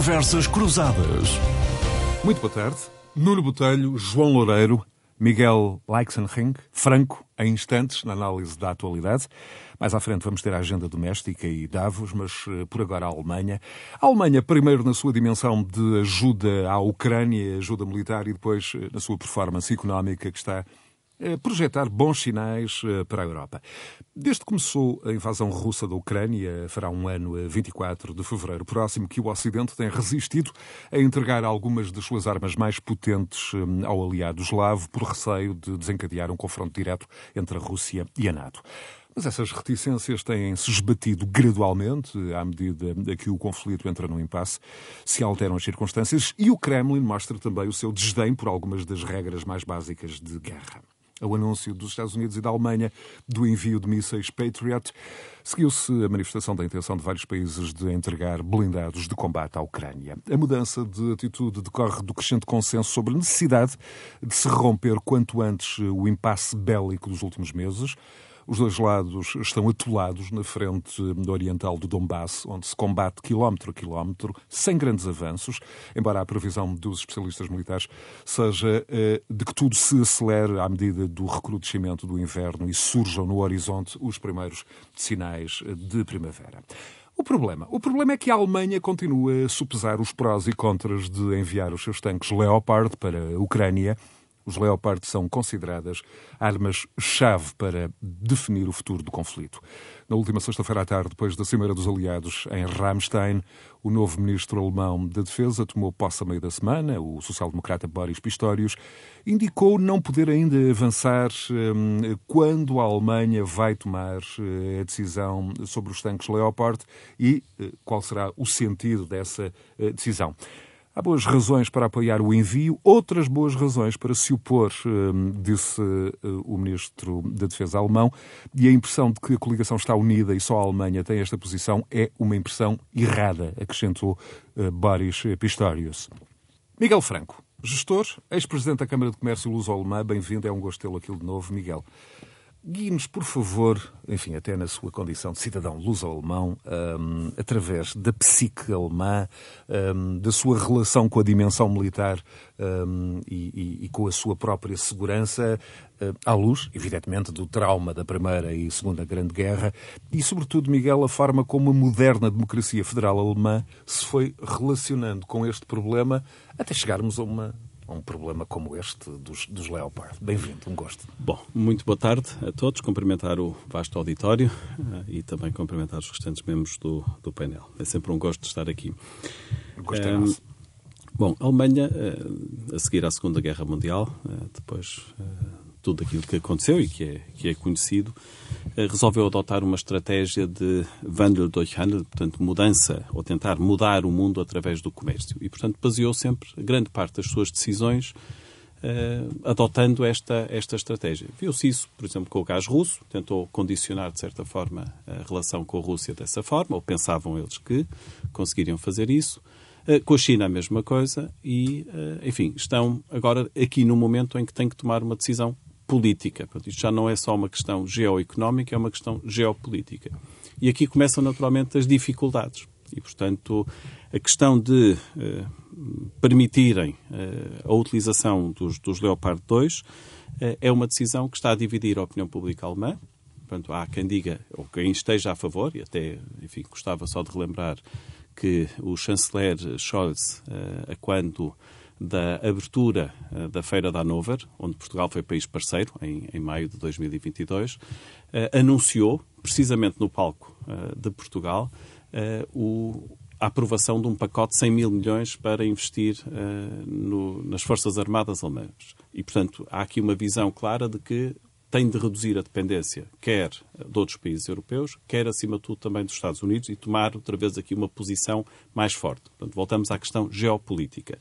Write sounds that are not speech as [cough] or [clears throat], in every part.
Conversas Cruzadas. Muito boa tarde. Nuno Botelho, João Loureiro, Miguel Leixenring, Franco, em instantes, na análise da atualidade. Mais à frente vamos ter a agenda doméstica e Davos, mas eh, por agora a Alemanha. A Alemanha, primeiro na sua dimensão de ajuda à Ucrânia, ajuda militar, e depois eh, na sua performance económica, que está projetar bons sinais eh, para a Europa. Desde que começou a invasão russa da Ucrânia, fará um ano a 24 de fevereiro próximo, que o Ocidente tem resistido a entregar algumas das suas armas mais potentes eh, ao aliado eslavo por receio de desencadear um confronto direto entre a Rússia e a NATO. Mas essas reticências têm-se esbatido gradualmente, à medida que o conflito entra no impasse, se alteram as circunstâncias, e o Kremlin mostra também o seu desdém por algumas das regras mais básicas de guerra ao anúncio dos Estados Unidos e da Alemanha do envio de mísseis Patriot, seguiu-se a manifestação da intenção de vários países de entregar blindados de combate à Ucrânia. A mudança de atitude decorre do crescente consenso sobre a necessidade de se romper quanto antes o impasse bélico dos últimos meses. Os dois lados estão atolados na frente oriental do Donbass, onde se combate quilómetro a quilómetro, sem grandes avanços, embora a previsão dos especialistas militares seja eh, de que tudo se acelere à medida do recrudescimento do inverno e surjam no horizonte os primeiros sinais de primavera. O problema? O problema é que a Alemanha continua a supesar os prós e contras de enviar os seus tanques Leopard para a Ucrânia os Leopard são consideradas armas-chave para definir o futuro do conflito. Na última sexta-feira à tarde, depois da Cimeira dos Aliados em Ramstein, o novo ministro alemão da Defesa tomou posse a meio da semana. O social-democrata Boris Pistorius indicou não poder ainda avançar um, quando a Alemanha vai tomar uh, a decisão sobre os tanques Leopard e uh, qual será o sentido dessa uh, decisão. Há boas razões para apoiar o envio, outras boas razões para se opor, hum, disse eh, o ministro da Defesa alemão, e a impressão de que a coligação está unida e só a Alemanha tem esta posição é uma impressão errada, acrescentou eh, Boris Pistorius. Miguel Franco, gestor, ex-presidente da Câmara de Comércio Luso-Alemã, bem-vindo, é um gosto tê-lo aqui de novo. Miguel, Guie-nos, por favor, enfim, até na sua condição de cidadão luso-alemão, um, através da psique alemã, um, da sua relação com a dimensão militar um, e, e, e, com a sua própria segurança, uh, à luz, evidentemente, do trauma da Primeira e Segunda Grande Guerra, e, sobretudo, Miguel, a forma como a moderna democracia federal alemã se foi relacionando com este problema até chegarmos a uma um problema como este dos, dos Leopard. Bem-vindo, um gosto. Bom, muito boa tarde a todos. Cumprimentar o vasto auditório uh, e também cumprimentar os restantes membros do, do painel. É sempre um gosto de estar aqui. Gosto é nosso. Bom, a Alemanha, uh, a seguir à Segunda Guerra Mundial, uh, depois tudo aquilo que aconteceu e que é, que é conhecido, eh, resolveu adotar uma estratégia de Wandel durch Handel, portanto, mudança, ou tentar mudar o mundo através do comércio. E, portanto, baseou sempre grande parte das suas decisões uh, adotando esta, esta estratégia. Viu-se isso, por exemplo, com o gás russo, tentou condicionar, de certa forma, a relação com a Rússia dessa forma, ou pensavam eles que conseguiriam fazer isso. Uh, com a China a mesma coisa e, enfim, estão agora aqui no momento em que têm que tomar uma decisão política. Isto já não é só uma questão geoeconómica, é uma questão geopolítica. E aqui começam naturalmente as dificuldades. E, portanto, a questão de eh, permitirem eh, a utilização dos, dos Leopard 2 eh, é uma decisão que está a dividir a opinião pública alemã. Portanto, há quem diga, ou quem esteja a favor, e até, enfim, gostava só de relembrar que o chanceler Scholz, a quando da abertura uh, da Feira da Hannover, onde Portugal foi país parceiro, em, em maio de 2022, uh, eh, anunciou, precisamente no palco uh, de Portugal, o, a aprovação de um pacote de 100 mil milhões para investir no, nas Forças Armadas alemãs. E, portanto, há aqui uma visão clara de que tem de reduzir a dependência, quer de outros países europeus, quer, acima de tudo, também dos Estados Unidos, e tomar outra vez aqui uma posição mais forte. Portanto, voltamos à questão geopolítica.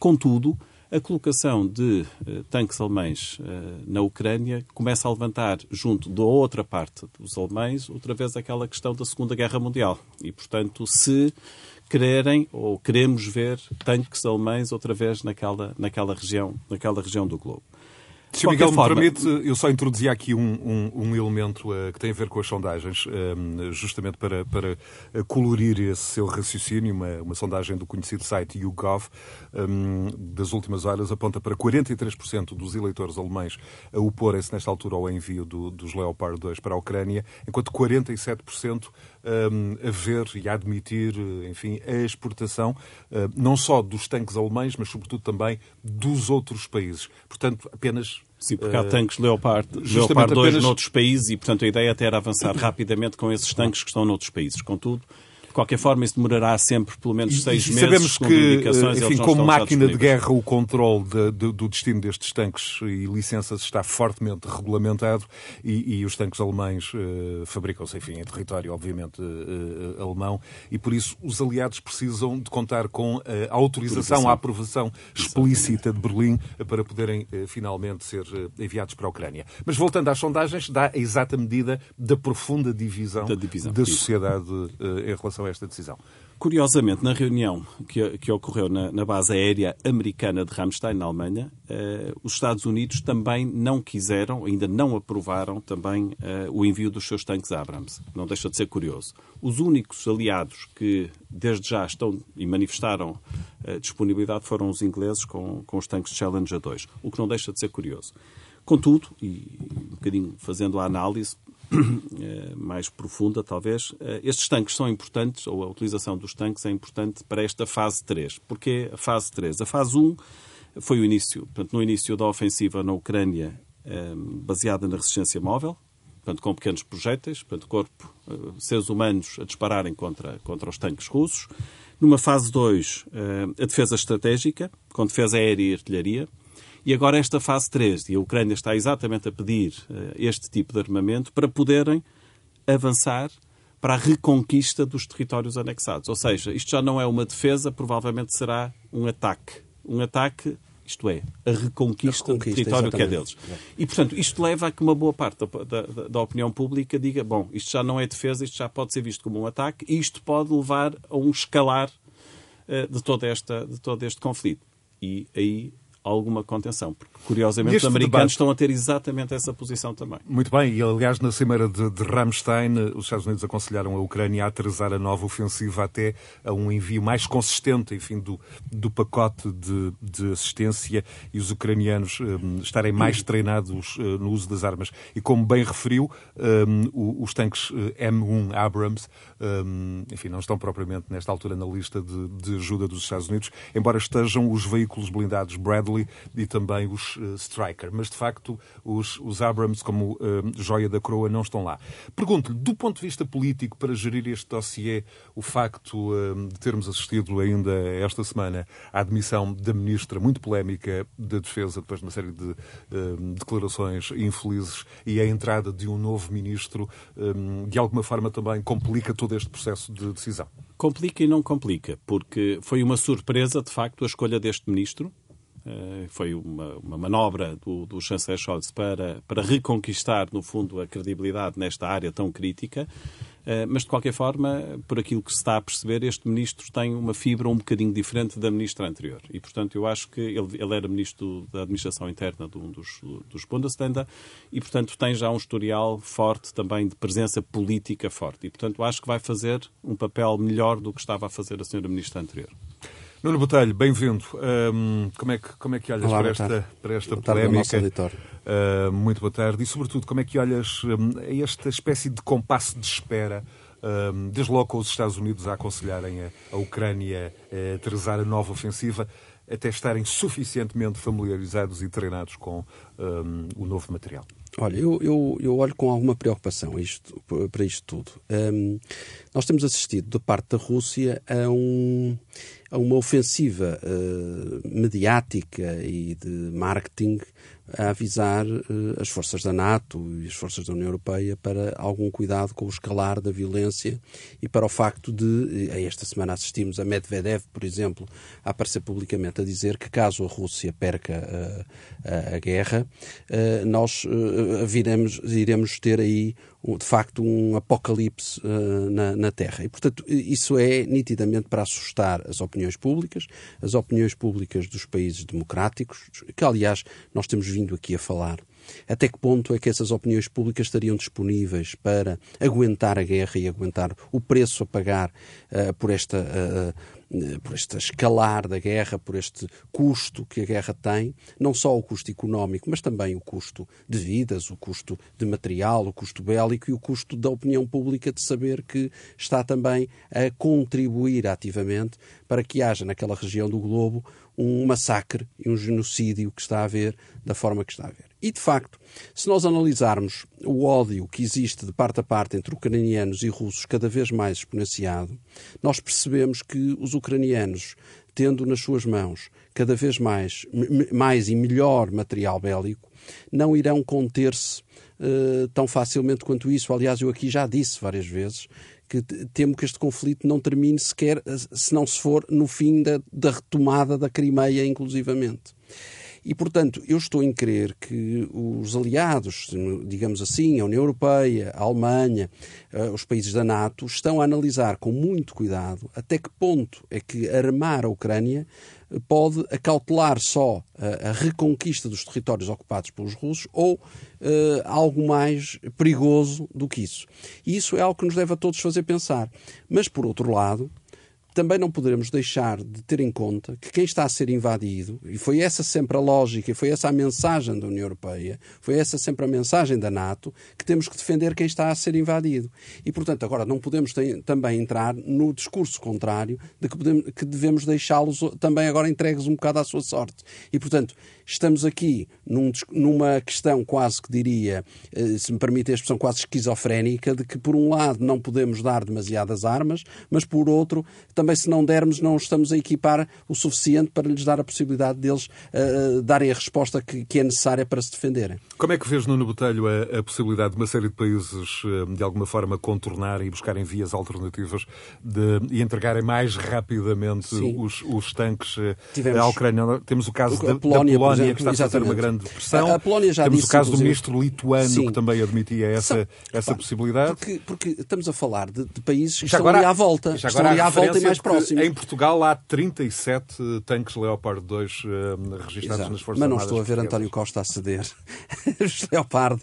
Contudo, a colocação de uh, tanques alemães uh, na Ucrânia começa a levantar, junto da outra parte dos alemães, outra vez aquela questão da Segunda Guerra Mundial. E, portanto, se quererem ou queremos ver tanques alemães outra vez naquela, naquela, região, naquela região do globo. Se o Miguel forma... me permite, eu só introduzia aqui um, um, um elemento uh, que tem a ver com as sondagens, um, justamente para, para eh, colorir esse seu raciocínio. Uma, uma sondagem do conhecido site YouGov das últimas horas aponta para 43% dos eleitores alemães a oporem-se nesta altura ao envio do, dos Leopard 2 para a Ucrânia, enquanto 47% a ver e a admitir, enfim, a exportação não só dos tanques alemães, mas sobretudo também dos outros países. Portanto, apenas Sim, porque há tanques Leopard, Leopard 2 apenas... noutros países e, portanto, a ideia até era avançar rapidamente com esses tanques que estão noutros países. Contudo, de qualquer forma, isso demorará sempre pelo menos seis e, meses. Sabemos que, enfim, como máquina de guerra, o controle de, de, do destino destes tanques e licenças está fortemente regulamentado e, e os tanques alemães uh, fabricam-se, enfim, em território, obviamente, uh, alemão e, por isso, os aliados precisam de contar com a autorização, a aprovação explícita de Berlim para poderem uh, finalmente ser enviados para a Ucrânia. Mas voltando às sondagens, dá a exata medida da profunda divisão da, divisão, da sociedade em relação relação a esta decisão. Curiosamente, na reunião que, que ocorreu na, na, base aérea americana de Ramstein, na Alemanha, eh, os Estados Unidos também não quiseram, ainda não aprovaram também eh, o envio dos seus tanques Abrams. Não deixa de ser curioso. Os únicos aliados que desde já estão e manifestaram eh, disponibilidade foram os ingleses com, com os tanques Challenger 2, o que não deixa de ser curioso. Contudo, e um bocadinho fazendo a análise, [clears throat] mais profunda, talvez. Eh, estes tanques são importantes, ou a utilização dos tanques é importante para esta fase 3. Porquê a fase 3? A fase 1 foi o início, portanto, no início da ofensiva na Ucrânia, eh, baseada na resistência móvel, portanto, com pequenos projéteis, portanto, corpo, seres humanos a dispararem contra, contra os tanques russos. Numa fase 2, a defesa estratégica, com defesa aérea e artilharia. E agora esta fase 3, e a Ucrânia está exatamente a pedir uh, este tipo de armamento para poderem avançar para a reconquista dos territórios anexados. Ou seja, isto já não é uma defesa, provavelmente será um ataque. Um ataque, isto é, a reconquista, a reconquista do território exatamente. que é deles. E, portanto, isto leva a que uma boa parte da, da, da, opinião pública diga, bom, isto já não é defesa, isto já pode ser visto como um ataque, e isto pode levar a um escalar uh, de, toda esta, de todo este conflito. E aí alguma contenção. Porque, curiosamente, Neste os americanos debate... estão a ter exatamente essa posição também. Muito bem, e aliás, na cimeira de, de Ramstein, os Estados Unidos aconselharam a Ucrânia a aterrizar a nova ofensiva até a um envio mais consistente, enfim, do, do pacote de, de assistência e os ucranianos um, estarem mais [clears throat] treinados uh, no uso das armas. E como bem referiu, um, os tanques eh, M1 Abrams, um, enfim, não estão propriamente nesta altura na lista de, de ajuda dos Estados Unidos, embora estejam os veículos blindados Bradley Bradley e também os uh, Striker. Mas, de facto, os, os Abrams, como uh, joia da coroa, não estão lá. Pergunto-lhe, do ponto de vista político, para gerir este dossiê, o facto uh, de termos assistido ainda esta semana à admissão da ministra, muito polémica, da Defesa, depois de uma série de declarações infelizes, e a entrada de um novo ministro, de alguma forma também complica todo este processo de decisão? Complica e não complica, porque foi uma surpresa, de facto, a escolha deste ministro. Eh, foi uma, uma manobra do, do chanceler Scholz para, para reconquistar, no fundo, a credibilidade nesta área tão crítica. Eh, mas, de qualquer forma, por aquilo que se está a perceber, este ministro tem uma fibra um bocadinho diferente da ministra anterior. E, portanto, eu acho que ele, ele era ministro da Administração Interna de um dos, dos Bundesländer e, portanto, tem já um historial forte também de presença política forte. E, portanto, acho que vai fazer um papel melhor do que estava a fazer a senhora ministra anterior. Nuno Botelho, bem-vindo. Um, como, é que, como é que olhas Olá, para, esta, para esta boa polémica? Uh, muito boa tarde. E, sobretudo, como é que olhas um, a esta espécie de compasso de espera, um, desde logo com os Estados Unidos a aconselharem a, a Ucrânia a aterrizar a nova ofensiva, até estarem suficientemente familiarizados e treinados com um, o novo material? Olha, eu, eu, eu, olho com alguma preocupação isto, para isto tudo. Um, nós temos assistido, da parte da Rússia, a, um, a uma ofensiva uh, mediática e de marketing a avisar uh, as forças da NATO e as forças da União Europeia para algum cuidado com o escalar da violência e para o facto de, a esta semana assistimos a Medvedev, por exemplo, a aparecer publicamente a dizer que caso a Rússia perca uh, a guerra, nós viremos, iremos ter aí de facto um apocalipse uh, na, na, Terra. E, portanto, isso é nitidamente para assustar as opiniões públicas, as opiniões públicas dos países democráticos, que aliás nós temos vindo aqui a falar. Até que ponto é que essas opiniões públicas estariam disponíveis para aguentar a guerra e aguentar o preço a pagar uh, por esta uh, por este escalar da guerra, por este custo que a guerra tem, não só o custo económico, mas também o custo de vidas, o custo de material, o custo bélico e o custo da opinião pública de saber que está também a contribuir ativamente para que haja naquela região do globo um massacre e um genocídio que está a haver da forma que está a haver. E, de facto, se nós analisarmos o ódio que existe de parte a parte entre ucranianos e russos cada vez mais exponenciado, nós percebemos que os ucranianos, tendo nas suas mãos cada vez mais, mais e melhor material bélico, não irão conter-se uh, tão facilmente quanto isso. Aliás, eu aqui já disse várias vezes que temo que este conflito não termine sequer se não se for no fim da, da retomada da Crimeia, inclusivamente. E, portanto, eu estou em crer que os aliados, digamos assim, a União Europeia, a Alemanha, eh, os países da NATO, estão a analisar com muito cuidado até que ponto é que armar a Ucrânia pode acautelar só a, a reconquista dos territórios ocupados pelos russos ou uh, algo mais perigoso do que isso. E isso é algo que nos deve a todos fazer pensar. Mas, por outro lado, também não poderemos deixar de ter em conta que quem está a ser invadido, e foi essa sempre a lógica, e foi essa a mensagem da União Europeia, foi essa sempre a mensagem da NATO, que temos que defender quem está a ser invadido. E, portanto, agora não podemos ter, também entrar no discurso contrário de que, podemos, que devemos deixá-los também agora entregues um bocado à sua sorte. E, portanto, estamos aqui num, numa questão quase que diria, eh, se me permite a expressão, quase esquizofrénica, de que, por um lado, não podemos dar demasiadas armas, mas, por outro, também se não dermos, não estamos a equipar o suficiente para lhes dar a possibilidade deles uh, darem a resposta que, que, é necessária para se defenderem. Como é que vês, Nuno Botelho, a, a possibilidade de uma série de países, de alguma forma, contornar e buscarem vias alternativas de, e entregarem mais rapidamente os, os, tanques Tivemos, à Ucrânia? Temos o caso da Polónia, da Polónia exemplo, que está exatamente. a fazer uma grande pressão. A, a Polónia já Temos disse, o caso do ministro lituano, sim. que também admitia essa, essa possibilidade. Porque, porque, estamos a falar de, de países que estão agora, ali à volta. Já agora estão ali à volta e mais próximos. Em Portugal há 37 tanques Leopard 2 uh, registrados Exato. nas Forças Mas não estou a ver António Costa a ceder. [laughs] Os Leopard.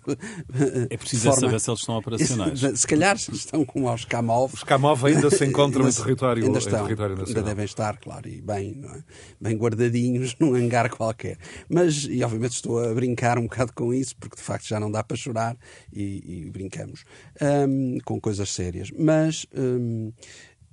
É preciso forma... saber se eles estão operacionais. [laughs] Se calhar estão como aos Kamov. Os Kamov ainda se encontram em território, ainda estão, em território nacional. Ainda devem estar, claro, e bem, é? bem guardadinhos num hangar qualquer. Mas, e obviamente estou a brincar um bocado com isso, porque de facto já não dá para chorar e, e brincamos um, com coisas sérias. Mas um,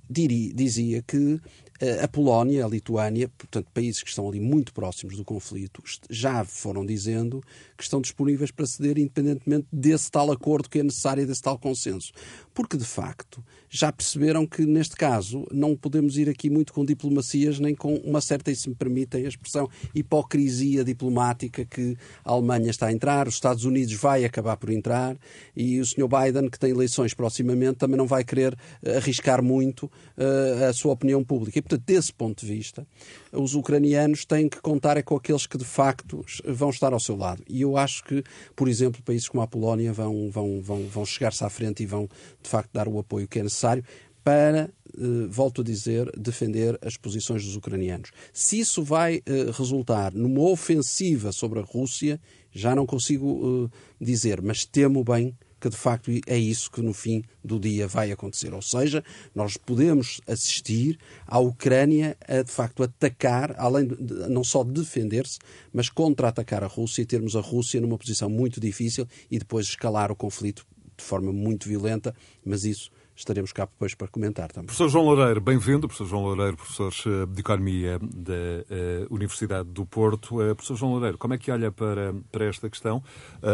diri, dizia que eh, a Polónia, a Lituânia, portanto, países que estão ali muito próximos do conflito, já foram dizendo que estão disponíveis para ceder independentemente desse tal acordo que é necessário desse tal consenso. Porque, de facto, já perceberam que, neste caso, não podemos ir aqui muito com diplomacias nem com uma certa, e se me permitem a expressão, hipocrisia diplomática que a Alemanha está a entrar, os Estados Unidos vai acabar por entrar e o Sr. Biden, que tem eleições proximamente, também não vai querer eh, arriscar muito uh, a sua opinião pública. E, portanto, desse ponto de vista, os ucranianos têm que contar é com aqueles que, de facto, vão estar ao seu lado. E eu acho que, por exemplo, países como a Polónia vão, vão, vão, vão chegar-se à frente e vão, de facto, dar o apoio que é necessário para, eh, volto a dizer, defender as posições dos ucranianos. Se isso vai eh, resultar numa ofensiva sobre a Rússia, já não consigo eh, dizer, mas temo bem que de facto é isso que no fim do dia vai acontecer. Ou seja, nós podemos assistir à Ucrânia a de facto atacar, além de não só defender-se, mas contra-atacar a Rússia e termos a Rússia numa posição muito difícil e depois escalar o conflito de forma muito violenta, mas isso estaremos cá depois para comentar também. Professor João Loureiro, bem-vindo. Professor João Loureiro, professor eh, de Economia da uh, Universidade do Porto. Uh, professor João Loureiro, como é que olha para, para esta questão?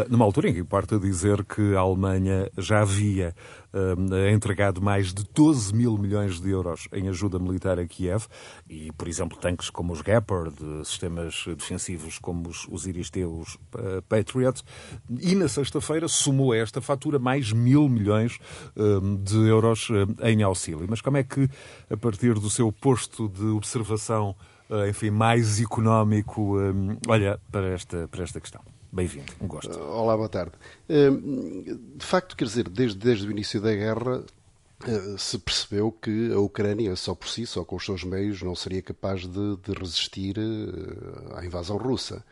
Numa altura em que parte a dizer que a Alemanha já havia entregado mais de 12 mil milhões de euros em ajuda militar a Kiev e, por exemplo, tanques como os Gepard, sistemas defensivos como os, os Iristeus uh, Patriot, e na sexta-feira somou a esta fatura mais mil milhões de euros em auxílio. Mas como é que, a partir do seu posto de observação, enfim, mais económico, olha para esta, para esta questão? Bem-vindo, um gosto. Olá, boa tarde. Hum, de facto, quer dizer, desde, desde o início da guerra, eh, se percebeu que a Ucrânia, só por si, só com os seus meios, não seria capaz de, de resistir eh, à invasão russa.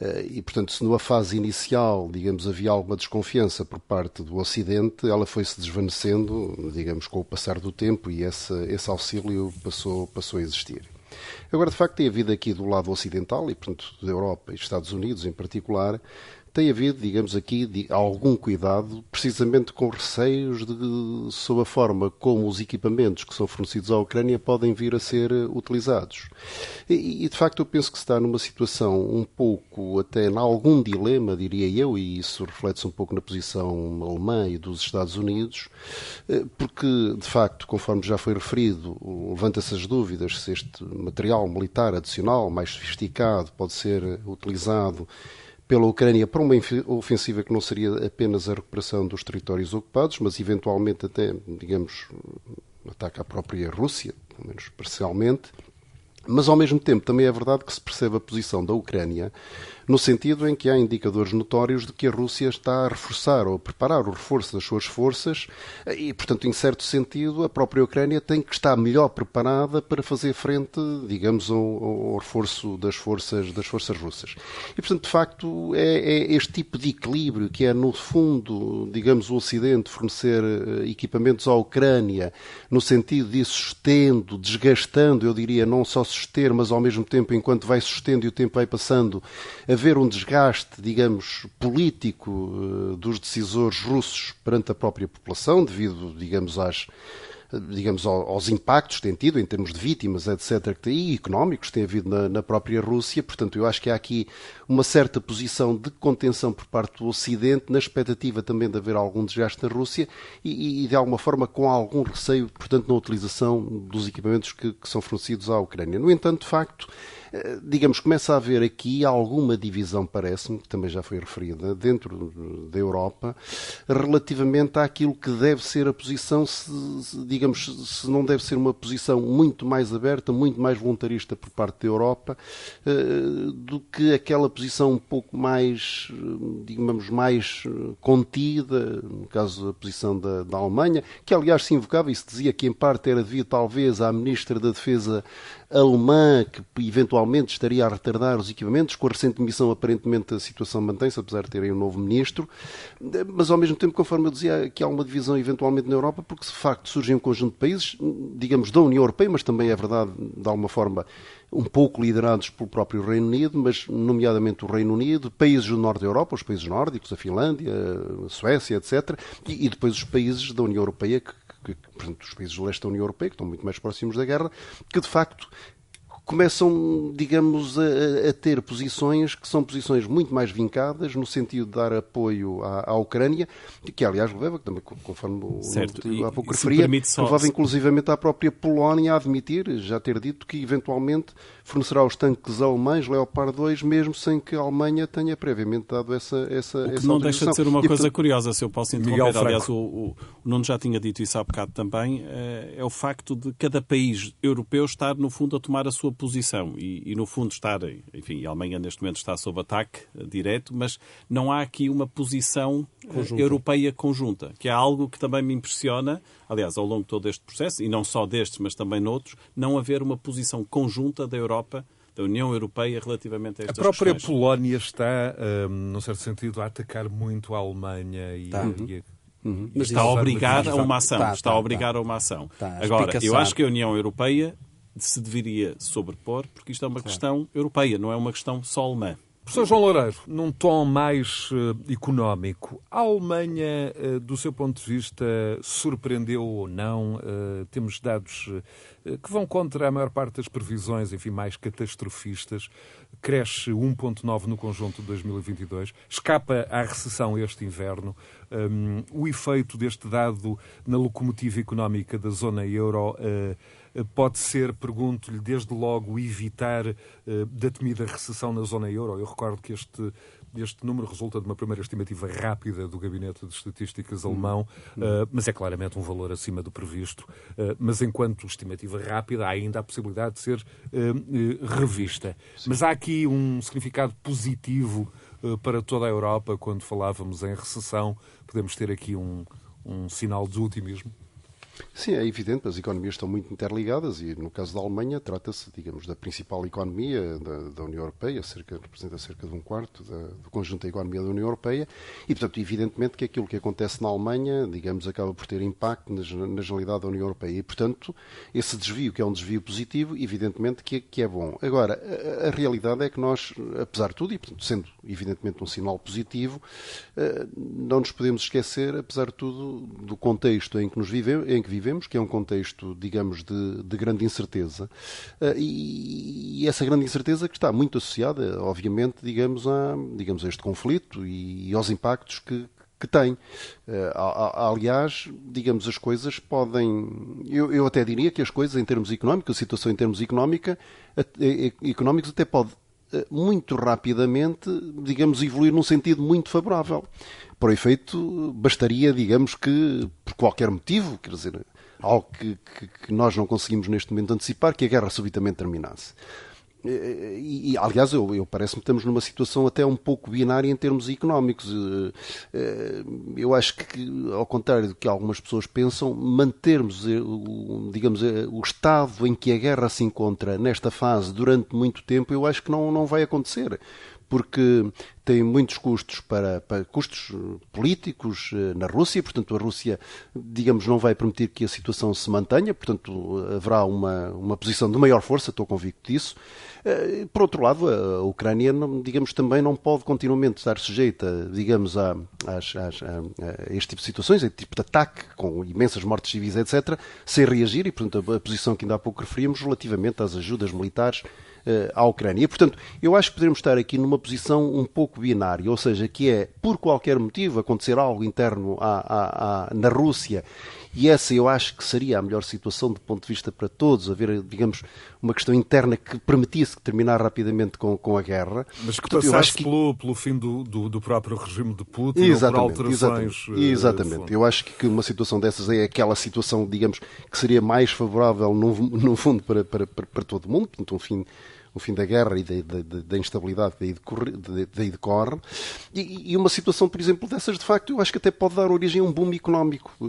Eh, e, portanto, se numa fase inicial, digamos, havia alguma desconfiança por parte do Ocidente, ela foi-se desvanecendo, digamos, com o passar do tempo e esse, esse auxílio passou, passou a existir. Agora, de facto, tem havido aqui do lado ocidental, e portanto da Europa e Estados Unidos em particular, tem havido, digamos aqui, algum cuidado, precisamente com receios de, sobre a forma como os equipamentos que são fornecidos à Ucrânia podem vir a ser eh, utilizados. E, e de facto, eu penso que se está numa situação um pouco, até em algum dilema, diria eu, e isso reflete-se um pouco na posição alemã e dos Estados Unidos, eh, porque, de facto, conforme já foi referido, levanta-se as dúvidas se este material militar adicional, mais sofisticado, pode ser utilizado pela Ucrânia para uma ofensiva que não seria apenas a recuperação dos territórios ocupados, mas eventualmente até, digamos, ataque à própria Rússia, pelo menos parcialmente. Mas ao mesmo tempo também é verdade que se percebe a posição da Ucrânia no sentido em que há indicadores notórios de que a Rússia está a reforçar ou a preparar o reforço das suas forças e, portanto, em certo sentido, a própria Ucrânia tem que estar melhor preparada para fazer frente, digamos, ao, ao reforço das forças, das forças russas. E, portanto, de facto, é, é este tipo de equilíbrio que é, no fundo, digamos, o Ocidente fornecer eh, equipamentos à Ucrânia, no sentido de sustendo, desgastando, eu diria, não só suster, mas ao mesmo tempo, enquanto vai sustendo e o tempo vai passando, haver um desgaste, digamos, político eh, dos decisores russos perante a própria população, devido, digamos, às digamos, aos impactos que tem tido em termos de vítimas, etc., e económicos que tem havido na, na, própria Rússia. Portanto, eu acho que há aqui uma certa posição de contenção por parte do Ocidente, na expectativa também de haver algum desgaste na Rússia e, e de alguma forma com algum receio, portanto, na utilização dos equipamentos que, que são fornecidos à Ucrânia. No entanto, de facto, digamos, começa a haver aqui alguma divisão, parece-me, que também já foi referida, dentro da Europa, relativamente àquilo que deve ser a posição, se, digamos, se não deve ser uma posição muito mais aberta, muito mais voluntarista por parte da Europa, eh, do que aquela posição um pouco mais, digamos, mais contida, no caso a posição da, da Alemanha, que aliás se invocava e se dizia que em parte era devido talvez à Ministra da Defesa alemã que eventualmente estaria a retardar os equipamentos. Com a recente missão, aparentemente, a situação mantém-se, apesar de terem um novo ministro. Mas, ao mesmo tempo, conforme eu dizia, que há uma divisão eventualmente na Europa, porque de facto surgem um conjunto de países, digamos, da União Europeia, mas também é verdade, de alguma forma, um pouco liderados pelo próprio Reino Unido, mas nomeadamente o Reino Unido, países do norte da Europa, os países nórdicos, a Finlândia, a Suécia, etc., e, e depois os países da União Europeia que que, portanto, os países do leste da União Europeia, que estão muito mais próximos da guerra, que de facto começam, digamos, a, a, ter posições que são posições muito mais vincadas no sentido de dar apoio à, à Ucrânia, que aliás leva, também conforme certo. o há pouco referia, só... levava inclusivamente à própria Polónia a admitir, já ter dito que eventualmente fornecerá os tanques alemães Leopard 2, mesmo sem que a Alemanha tenha previamente dado essa essa O que essa não deixa de ser uma e, coisa portanto... curiosa, se eu posso interromper. Aliás, o, o, o Nuno já tinha dito isso há bocado também, é, é o facto de cada país europeu estar, no fundo, a tomar a sua posição e, e, no fundo, estar, enfim, a Alemanha neste momento está sob ataque direto, mas não há aqui uma posição eh, conjunta. europeia conjunta, que é algo que também me impressiona, aliás, ao longo de todo este processo, e não só destes, mas também noutros, não haver uma posição conjunta da Europa da União Europeia relativamente a estas A própria questões. Polónia está, um, num certo sentido, a atacar muito a Alemanha e, tá. e Uhum. Mas está a obrigar a uma ação. Tá, está a obrigar a uma ação. Agora, eu acho que a União Europeia se deveria sobrepor, porque isto é uma claro. questão europeia, não é uma questão só alemã. Professor João Loureiro, num tom mais uh, económico, a Alemanha, uh, do seu ponto de vista, surpreendeu ou não? Uh, temos dados que vão contra a maior parte das previsões, enfim, mais catastrofistas. Cresce 1,9 no conjunto de 2022, escapa à recessão este inverno. Um, o efeito deste dado na locomotiva económica da zona euro pode ser, pergunto-lhe, desde logo evitar uh, da temida recessão na zona euro? Eu recordo que este, este número resulta de uma primeira estimativa rápida do Gabinete de Estatísticas alemão, uh, mas é claramente um valor acima do previsto. Uh, mas enquanto estimativa rápida, há ainda a possibilidade de ser revista. Sim. Mas há aqui um significado positivo para toda a Europa quando falávamos em recessão. Podemos ter aqui um, um sinal de otimismo? Sim, é evidente, as economias estão muito interligadas e no caso da Alemanha trata-se, digamos, da principal economia da, da, União Europeia, cerca, representa cerca de um quarto da, do conjunto da economia da União Europeia e, portanto, evidentemente que aquilo que acontece na Alemanha, digamos, acaba por ter impacto na, na generalidade da União Europeia e, portanto, esse desvio, que é um desvio positivo, evidentemente que, que é bom. Agora, a, a, realidade é que nós, apesar de tudo, e, portanto, sendo evidentemente um sinal positivo, eh, não nos podemos esquecer, apesar de tudo, do contexto em que nos vivemos, em que vivemos, que é um contexto, digamos, de, de grande incerteza, eh, e, essa grande incerteza que está muito associada, obviamente, digamos, a, digamos, a este conflito e, e aos impactos que, que tem. Uh, aliás, digamos, as coisas podem. Eu, eu, até diria que as coisas, em termos económicos, a situação em termos económica, económicos até pode uh, muito rapidamente, digamos, evoluir num sentido muito favorável. Por efeito, bastaria, digamos que, por qualquer motivo, quer dizer, algo que, que, que nós não conseguimos neste momento antecipar, que a guerra subitamente terminasse. E, e, aliás, eu, eu parece-me que estamos numa situação até um pouco binária em termos económicos. Eh, eh, eu acho que, ao contrário do que algumas pessoas pensam, mantermos, eh, digamos, o estado em que a guerra se encontra nesta fase durante muito tempo, eu acho que não, não vai acontecer porque tem muitos custos para, para, custos políticos na Rússia, portanto a Rússia, digamos, não vai permitir que a situação se mantenha, portanto haverá uma, uma posição de maior força, estou convicto disso. Eh, por outro lado, a Ucrânia, digamos, também não pode continuamente estar sujeita, digamos, a, a, a, a este tipo de situações, a este tipo de ataque, com imensas mortes civis, etc., sem reagir, e, portanto, a posição que ainda há pouco referimos relativamente às ajudas militares eh, à Ucrânia. E, portanto, eu acho que podemos estar aqui numa posição um pouco binária, ou seja, que é, por qualquer motivo, acontecer algo interno à, à, à, na Rússia e essa eu acho que seria a melhor situação do ponto de vista para todos, haver, digamos, uma questão interna que permitisse terminar rapidamente com, com a guerra. Mas que Portanto, passasse que... pelo, pelo fim do, do, do, próprio regime de Putin exatamente, por alterações... Exatamente, eh, exatamente. eu acho que uma situação dessas é aquela situação, digamos, que seria mais favorável, no, no fundo, para, para, para, para todo mundo, portanto, um fim o fim da guerra e da, da, da instabilidade que daí decorre, daí decorre. E, e, uma situação, por exemplo, dessas, de facto, eu acho que até pode dar origem a um boom económico uh,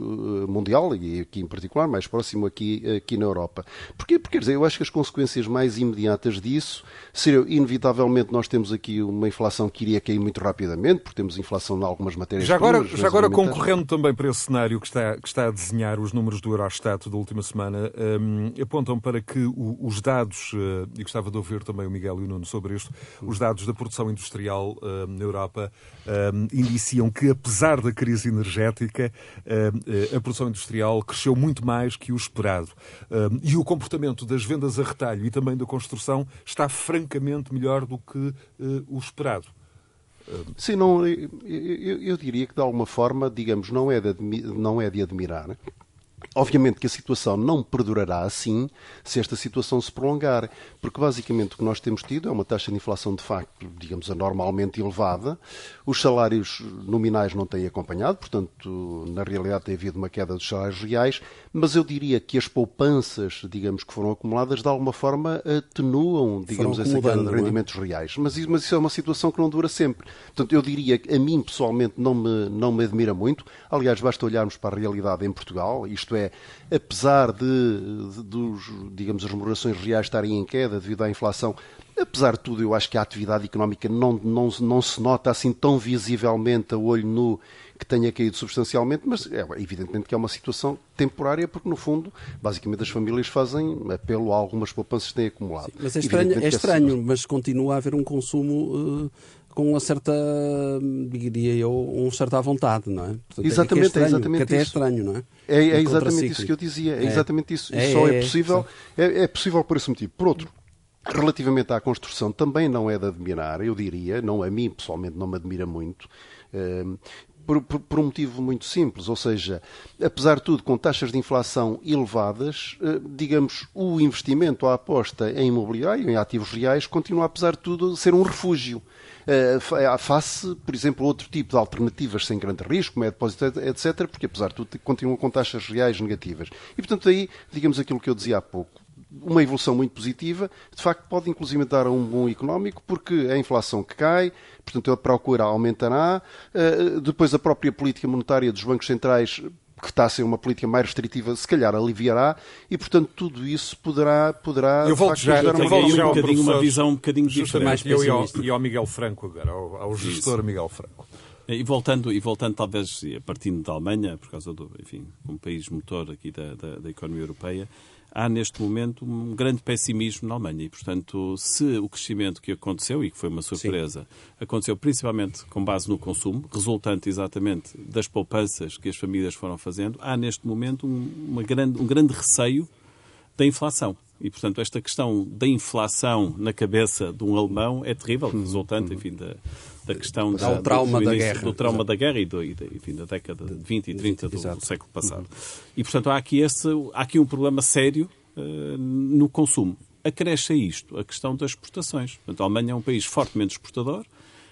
mundial, e aqui em particular, mais próximo aqui, aqui na Europa. Porquê? Porque, quer dizer, eu acho que as consequências mais imediatas disso seriam, inevitavelmente, nós temos aqui uma inflação que iria cair muito rapidamente, porque temos inflação em algumas matérias Já agora, já agora concorrendo também para esse cenário que está, que está a desenhar os números do Eurostat da última semana, um, apontam para que os dados, uh, e gostava de ouvir ouvir também o Miguel e o Nuno sobre isto. Os dados da produção industrial uh, na Europa uh, indiciam que, apesar da crise energética, uh, a produção industrial cresceu muito mais que o esperado. e o comportamento das vendas a retalho e também da construção está francamente melhor do que o esperado. Sim, não, eu, eu, eu, diria que de alguma forma, digamos, não é de, não é de admirar Obviamente que a situação não perdurará assim se esta situação se prolongar, porque basicamente o que nós temos tido é uma taxa de inflação de facto, digamos, anormalmente elevada. Os salários nominais não têm acompanhado, portanto, na realidade tem havido uma queda dos salários reais, mas eu diria que as poupanças, digamos, que foram acumuladas, de alguma forma atenuam, digamos, essa queda de é? rendimentos é? reais. Mas, mas isso é uma situação que não dura sempre. Portanto, eu diria que a mim, pessoalmente, não me, não me admira muito. Aliás, basta olharmos para a realidade em Portugal, isto é, apesar de, de dos, digamos, as remunerações reais estarem em queda devido à inflação, apesar de tudo, eu acho que a atividade económica não, não, não se nota assim tão visivelmente a olho nu que tenha caído substancialmente, mas é evidentemente que é uma situação temporária, porque no fundo, basicamente as famílias fazem apelo a algumas poupanças que têm acumulado. Sim, mas é estranho, é estranho mas continua a haver um consumo uh, com uma certa, diria eu, uma certa vontade, não é? Portanto, exatamente, é, é, estranho, é exatamente até é estranho, não é? É, é exatamente isso que eu dizia, é, é. exatamente isso. É, só é, é possível, é, é possível por esse motivo. Por outro, Relativamente à construção, também não é de admirar, eu diria, não a mim pessoalmente não me admira muito. Eh, por, por, por, um motivo muito simples, ou seja, apesar de tudo, com taxas de inflação elevadas, eh, digamos, o investimento, a aposta em imobiliário, em ativos reais, continua, apesar de tudo, a ser um refúgio. Eh, face, por exemplo, outro tipo de alternativas sem grande risco, como é depósito, etc., porque apesar de tudo continuam com taxas reais negativas. E, portanto, aí, digamos aquilo que eu dizia há pouco, uma evolução muito positiva, de facto pode inclusive dar a um bom económico, porque a inflação que cai, portanto a procura aumentará, eh, depois a própria política monetária dos bancos centrais que está a ser uma política mais restritiva, se calhar aliviará e, portanto, tudo isso poderá, poderá eu volto já, eu eu volto já um bocadinho, uma visão um bocadinho diferente. Mais eu e ao, e ao Miguel Franco agora, ao, ao gestor isso. Miguel Franco. E voltando, e voltando talvez, partindo da Alemanha, por causa do, enfim, como país motor aqui da, da, da economia europeia, há neste momento um grande pessimismo na Alemanha e, portanto, se o crescimento que aconteceu, e que foi uma surpresa, Sim. aconteceu principalmente com base no consumo, resultante exatamente das poupanças que as famílias foram fazendo, há neste momento um, grande, um grande receio da inflação. E, portanto, esta questão da inflação na cabeça de um alemão é terrível, resultante, enfim, da, da questão da, do trauma, do, início, da, guerra. do trauma da guerra e, do, e, enfim, da década de 20 e 30 do, do século passado. E, portanto, há aqui, esse, há aqui um problema sério uh, no consumo. Acresce a isto a questão das exportações. Portanto, a Alemanha é um país fortemente exportador,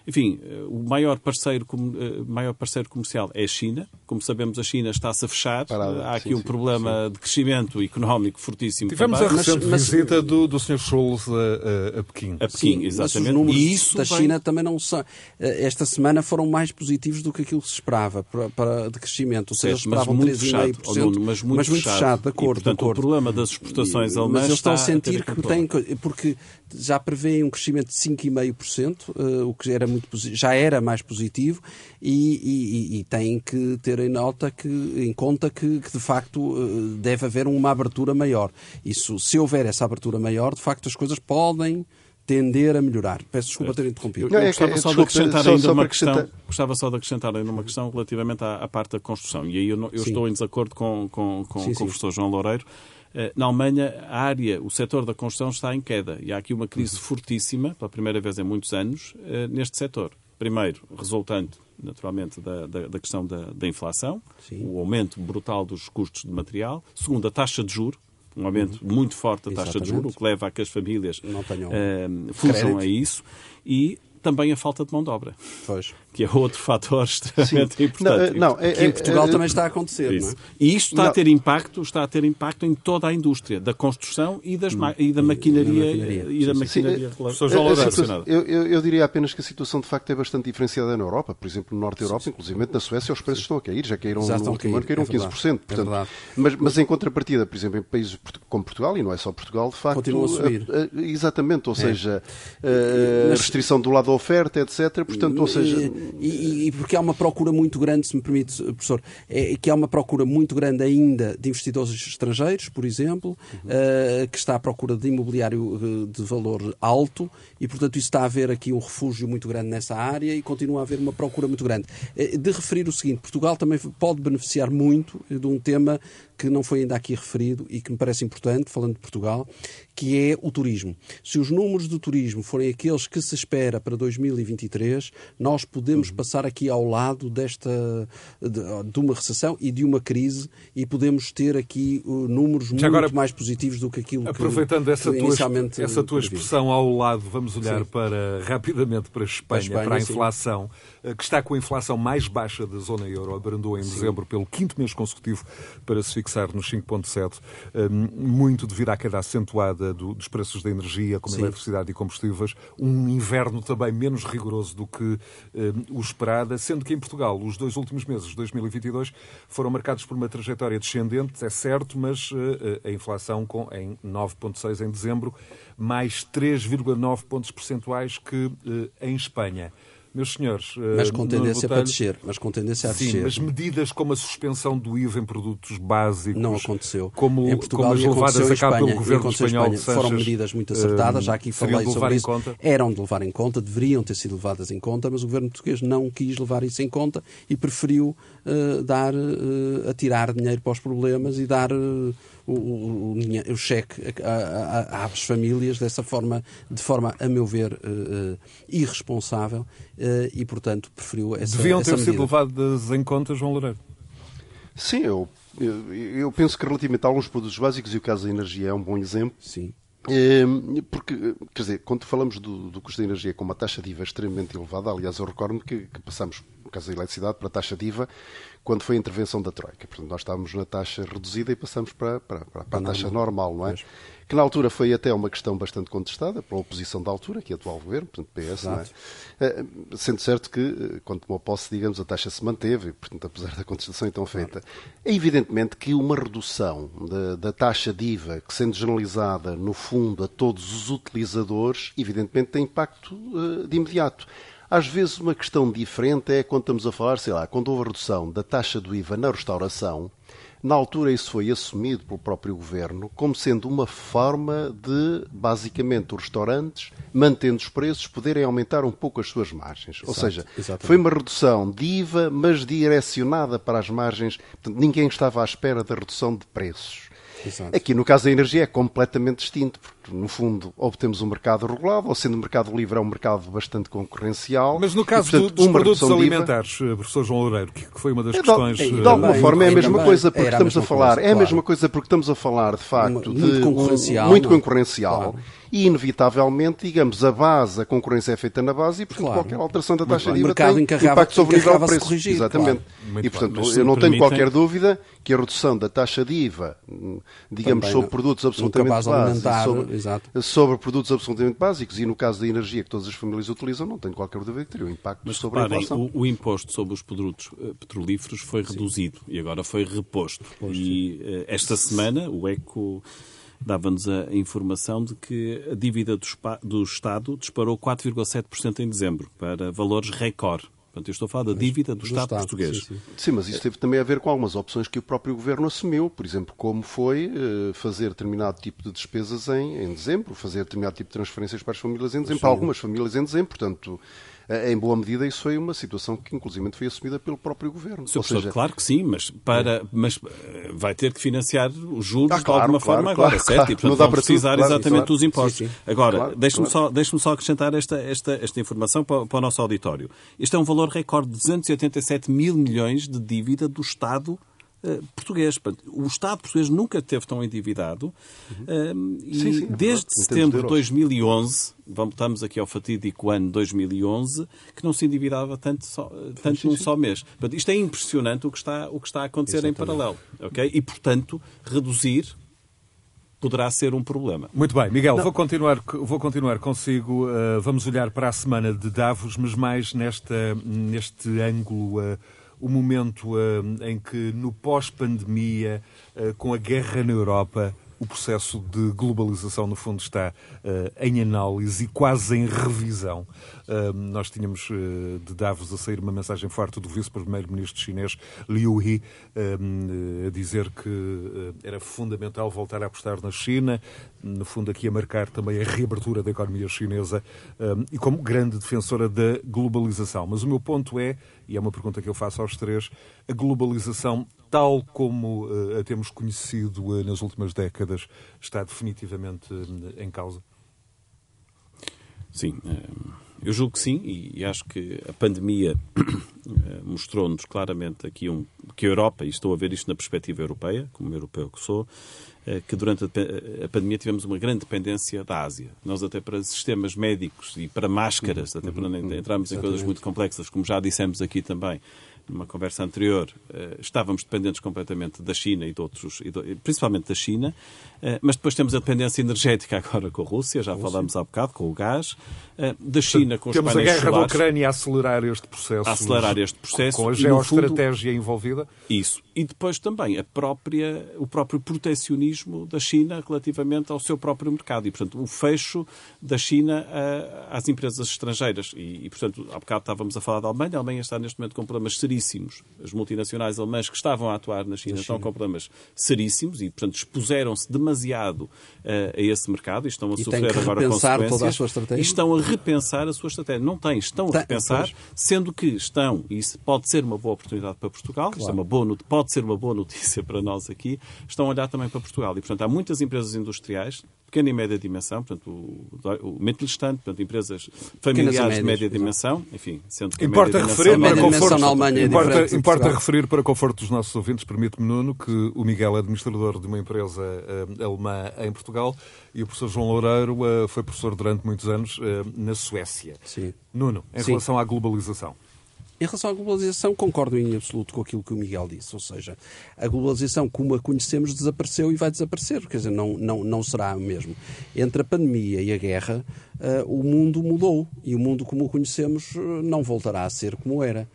enfim, eh, o maior parceiro, eh, maior parceiro comercial é a China. Como sabemos, a China está-se a fechar. Parada. Há aqui sim, um problema sim. de crescimento económico fortíssimo. Tivemos também. a recente mas, visita do, do Sr. Scholz a, a, Pequim. A Pequim, exatamente. Mas os números e isso da vem... China também não são. Eh, esta semana foram mais positivos do que aquilo que se esperava para, para de crescimento. Ou seja, eles esperavam 3,5%. Mas muito, mas muito fechado. fechado, de acordo. E, portanto, de acordo. o problema das exportações alemãs. Mas eles estão a sentir a que têm. Porque já prevêem um crescimento de 5,5%, o que era muito já era mais positivo e, e, e têm que ter em nota que, em conta que, que, de facto eh, deve haver uma abertura maior. Isso, se houver essa abertura maior, de facto as coisas podem tender a melhorar. Peço desculpa ter interrompido. Eu, eu gostava é, só de acrescentar só, ainda só uma questão. Gostava só de acrescentar ainda uma questão relativamente à, à parte da construção. E aí eu, eu estou em desacordo com, com, com, sim, com o professor João Loureiro. Eh, na Alemanha, a área, o setor da construção está em queda e há aqui uma crise uhum. fortíssima, pela primeira vez em muitos anos, eh, neste setor. Primeiro, resultante, naturalmente, da, da, da questão da, da inflação, Sim. o aumento brutal dos custos de material. Segundo, a taxa de juro, um aumento uhum. muito forte da taxa de juros, o que leva a que as famílias uh, fujam a isso. E também a falta de mão de obra. Pois. Que é outro fator [laughs] extremamente Sim. importante. Não, não, é, que em Portugal é, também está a acontecer. Isso. Não é? E isto está não. a ter impacto, está a ter impacto em toda a indústria da construção e, das, hum. e da maquinaria e da maquinaria, relacionada. Eu, eu, eu, diria apenas que a situação de facto é bastante diferenciada na Europa. Por exemplo, no Norte da Europa, inclusive na Suécia, os preços estão a cair, já caíram já no último ano, caíram é 15%. Portanto, é mas, mas em contrapartida, por exemplo, em países como Portugal, e não é só Portugal, de facto. Continua a subir. exatamente, ou é. seja, a restrição do lado da oferta, etc portanto, ou seja... E, e, porque há uma procura muito grande, se me permite, professor, é que há uma procura muito grande ainda de investidores estrangeiros, por exemplo, uhum. uh, que está à procura de imobiliário eh, de valor alto e, portanto, isso está a haver aqui um refúgio muito grande nessa área e continua a haver uma procura muito grande. Uh, de referir o seguinte, Portugal também pode beneficiar muito de um tema que não foi ainda aqui referido e que me parece importante, falando de Portugal, que é o turismo. Se os números do turismo forem aqueles que se espera para 2023, nós podemos uhum. passar aqui ao lado desta de, de, uma recessão e de uma crise e podemos ter aqui uh, números muito agora, mais positivos do que aquilo aproveitando que, essa, que tua, essa tua expressão ao lado, vamos olhar para rapidamente para a Espanha, para a, Espanha, para a inflação. Sim eh, que está com a inflação mais baixa da zona euro, abrandou em Sim. dezembro pelo quinto mês consecutivo para se fixar nos 5,7, eh, muito devido à queda acentuada dos preços da energia, como Sim. eletricidade e combustíveis, um inverno também menos rigoroso do que eh, o esperado, sendo que em Portugal os dois últimos meses de 2022 foram marcados por uma trajetória descendente, é certo, mas a inflação com, em 9,6 em dezembro, mais 3,9 pontos percentuais que em Espanha. Meus senhores. Mas com tendência para descer. Mas com tendência a sim, descer. mas medidas como a suspensão do IVA em produtos básicos. Não aconteceu. Como, em Portugal, como as levadas a cabo pelo governo espanhol. Espanha, foram medidas muito acertadas, já aqui falei sobre isso. Conta. Eram de levar em conta, deveriam ter sido levadas em conta, mas o governo português não quis levar isso em conta e preferiu uh, dar, uh, atirar dinheiro para os problemas e dar. Uh, o, o, o, cheque às famílias dessa forma, de forma, a meu ver, uh, irresponsável uh, e, portanto, preferiu essa Deviam essa ter medida. sido levadas em conta, João Loureiro? Sim, eu, eu, eu, penso que relativamente a alguns produtos básicos, e o caso da energia é um bom exemplo. Sim. Porque, quer dizer, quando falamos do, do custo da energia com uma taxa de IVA extremamente elevada, aliás, eu recordo-me que, que passamos, no caso da eletricidade, para a taxa de IVA quando foi a intervenção da Troika. Portanto, nós estávamos na taxa reduzida e passamos para, para, para, para a taxa normal, não é? Que na altura foi até uma questão bastante contestada pela oposição da altura, que é o atual governo, portanto, PS, não é? Eh, sendo certo que, eh, quando tomou posse, digamos, a taxa se manteve, portanto, apesar da contestação então feita. É evidentemente que uma redução da, da taxa DIVA, que sendo generalizada, no fundo, a todos os utilizadores, evidentemente tem impacto uh, de imediato. Às vezes, uma questão diferente é quando estamos a falar, sei lá, quando houve a redução da taxa do IVA na restauração, na altura isso foi assumido pelo próprio governo como sendo uma forma de, basicamente, os restaurantes, mantendo os preços, poderem aumentar um pouco as suas margens. Exato, Ou seja, exatamente. foi uma redução de IVA, mas direcionada para as margens. Portanto, ninguém estava à espera da redução de preços. Exato. Aqui, no caso da energia, é completamente distinto, porque, no fundo, obtemos um mercado regulado, ou sendo o mercado livre, é um mercado bastante concorrencial. Mas no caso e, portanto, dos produtos alimentares, IVA, eh, professor João Loureiro, que foi uma das é, questões... De, de alguma forma é a mesma coisa, porque estamos a, a falar, coisa, claro. é a mesma coisa porque estamos a falar, de facto, muito de concorrencial, um, muito concorrencial. Claro e, inevitavelmente, digamos, a base, a concorrência é feita na base e, portanto, claro. qualquer alteração da taxa de IVA tem impacto sobre o nível de preço. Corrigir, Exatamente. Claro. E, portanto, eu não tenho qualquer dúvida que a redução da taxa de IVA, digamos, Também, sobre produtos absolutamente básicos, sobre, sobre, produtos absolutamente básicos, e no caso da energia que todas as famílias utilizam, não tenho qualquer dúvida que teria um impacto Mas, sobre reparem, a inflação. O, o, imposto sobre os produtos uh, petrolíferos foi Sim. reduzido e agora foi reposto. E uh, esta semana o ECO dava-nos a informação de que a dívida do, do Estado disparou 4,7% em dezembro, para valores recorde. Portanto, eu estou a falar da dívida do, do Estado, Estado, português. Sim, sim. sim, mas isso teve também a ver com algumas opções que o próprio Governo assumiu. Por exemplo, como foi uh, fazer determinado tipo de despesas em, em dezembro, fazer determinado tipo de transferências para as famílias em dezembro, para algumas famílias em dezembro. Portanto, eh, em boa medida, isso foi uma situação que, inclusive, foi assumida pelo próprio Governo. Sr. Seja... Claro que sim, mas, para, mas eh, vai ter que financiar os juros ah, claro, de alguma claro, forma claro, agora, certo? E, portanto, vão precisar exatamente dos impostos. Sim, sim. Agora, deixe-me só, deixe só acrescentar esta, esta, esta informação para, para o nosso auditório. Este é um valor recorde de 287 mil milhões de dívida do Estado português. O Estado português nunca esteve tão endividado uhum. uh, e sim, sim, é desde é setembro de 2011, vamos, estamos aqui ao fatídico ano 2011, que não se endividava tanto, só, tanto sim, num só mês. Portanto, isto é impressionante o que está, o que está a acontecer Exatamente. em paralelo. Okay? E, portanto, reduzir poderá ser um problema. Muito bem, Miguel, vou continuar, vou continuar consigo. Uh, vamos olhar para a semana de Davos, mas mais nesta, neste ângulo uh, o momento uh, em que, no pós-pandemia, uh, com a guerra na Europa, o processo de globalização, no fundo, está uh, em análise e quase em revisão. Uh, nós tínhamos uh, de Davos a sair uma mensagem forte do vice-primeiro-ministro chinês Liu He a dizer que era fundamental voltar a apostar na China, no fundo, aqui a marcar também a reabertura da economia chinesa e como grande defensora da globalização. Mas o meu ponto é, e é uma pergunta que eu faço aos três, a globalização tal como uh, a temos conhecido uh, nas últimas décadas, está definitivamente uh, em causa? Sim, eu julgo que sim, e, acho que a pandemia mostrou-nos claramente aqui um, que a Europa, e estou a ver isto na perspectiva europeia, como europeu que sou, que durante a pandemia tivemos uma grande dependência da Ásia. Nós até para sistemas médicos e para máscaras, até para não entrarmos em coisas muito complexas, como já dissemos aqui também, numa conversa anterior, eh, estávamos dependentes completamente da China e de outros, principalmente da China, eh, mas depois temos a dependência energética [laughs] agora com a Rússia, já Rússia. falámos há bocado, com o gás, eh, da China com os temos painéis Temos a guerra solares, da Ucrânia a acelerar este processo. A acelerar este processo. Com a geoestratégia fundo, envolvida. Isso. E depois também a própria, o próprio protecionismo da China relativamente ao seu próprio mercado. E, portanto, o fecho da China às empresas estrangeiras. E, e, portanto, há bocado estávamos a falar da Alemanha. A Alemanha está neste momento com problemas seríssimos. As multinacionais alemãs que estavam a atuar na China, na China. estão com problemas seríssimos e, portanto, expuseram-se demasiado uh, a esse mercado e estão a e sofrer agora consequências. Toda a sua estratégia. E estão a repensar a sua estratégia. Não têm, estão a repensar, sendo que estão, e isso pode ser uma boa oportunidade para Portugal, claro. é uma boa, pode ser uma boa notícia [laughs] para nós aqui, estão a olhar também para Portugal. E, portanto, há muitas empresas industriais, pequena e média dimensão, portanto, o, o Mittelstand, portanto, empresas familiares de média dimensão, enfim, sendo que importa a média referir dimensão, para conforto, na Alemanha é importa, importa referir para conforto dos nossos ouvintes, permite-me, Nuno, que o Miguel é administrador de uma empresa uh, alemã em Portugal e o professor João Loureiro uh, foi professor durante muitos anos uh, na Suécia. Sim. Nuno, em Sim. relação à globalização. Em relação à globalização, concordo em absoluto com aquilo que o Miguel disse. Ou seja, a globalização como a conhecemos desapareceu e vai desaparecer. Quer dizer, não, não, não será mesmo. Entre a pandemia e a guerra, uh, o mundo mudou. E o mundo como o conhecemos não voltará a ser como era.